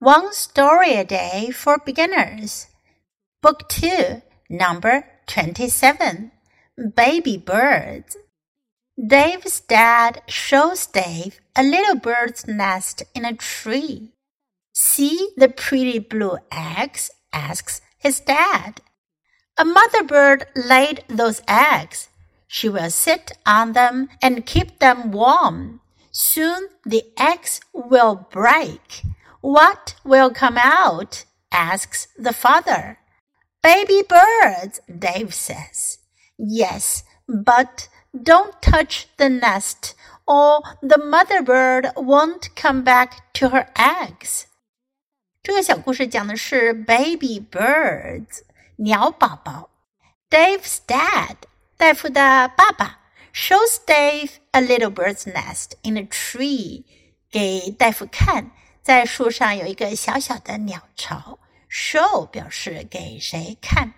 One Story a Day for Beginners. Book 2, number 27. Baby Birds. Dave's dad shows Dave a little bird's nest in a tree. See the pretty blue eggs? asks his dad. A mother bird laid those eggs. She will sit on them and keep them warm. Soon the eggs will break. What will come out? asks the father. Baby birds, Dave says. Yes, but don't touch the nest or the mother bird won't come back to her eggs. 这个小故事讲的是 baby birds 鸟宝宝。Dave's dad 戴夫的爸爸 shows Dave a little bird's nest in a tree 给戴夫看 在树上有一个小小的鸟巢，show 表示给谁看。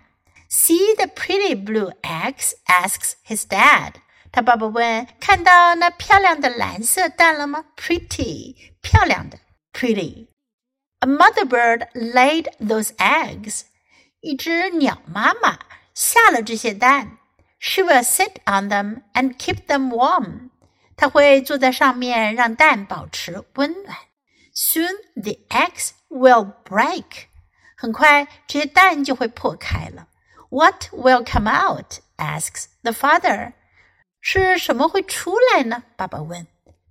See the pretty blue eggs? asks his dad. 他爸爸问：“看到那漂亮的蓝色蛋了吗？”Pretty，漂亮的，pretty。A mother bird laid those eggs. 一只鸟妈妈下了这些蛋。She will sit on them and keep them warm. 她会坐在上面，让蛋保持温暖。 Soon the eggs will break. 很快这些蛋就会破开了。What will come out? asks the father. 是什么会出来呢？爸爸问。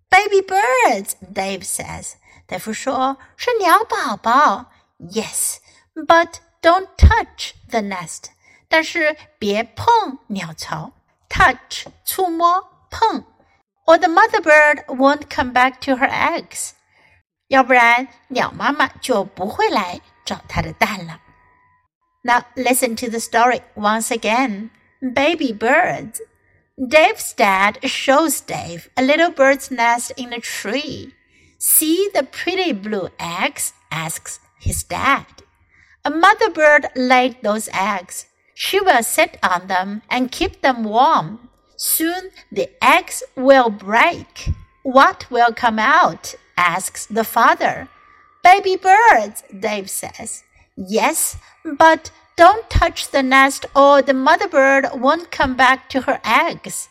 Baby birds, Dave says. 戴夫说是鸟宝宝。Yes, but don't touch the nest. 但是别碰鸟巢。Touch 触摸碰。Or the mother bird won't come back to her eggs. 要不然鸟妈妈就不会来找它的蛋了。Now listen to the story once again. Baby birds. Dave's dad shows Dave a little bird's nest in a tree. See the pretty blue eggs? asks his dad. A mother bird laid those eggs. She will sit on them and keep them warm. Soon the eggs will break. What will come out? asks the father. Baby birds, Dave says. Yes, but don't touch the nest or the mother bird won't come back to her eggs.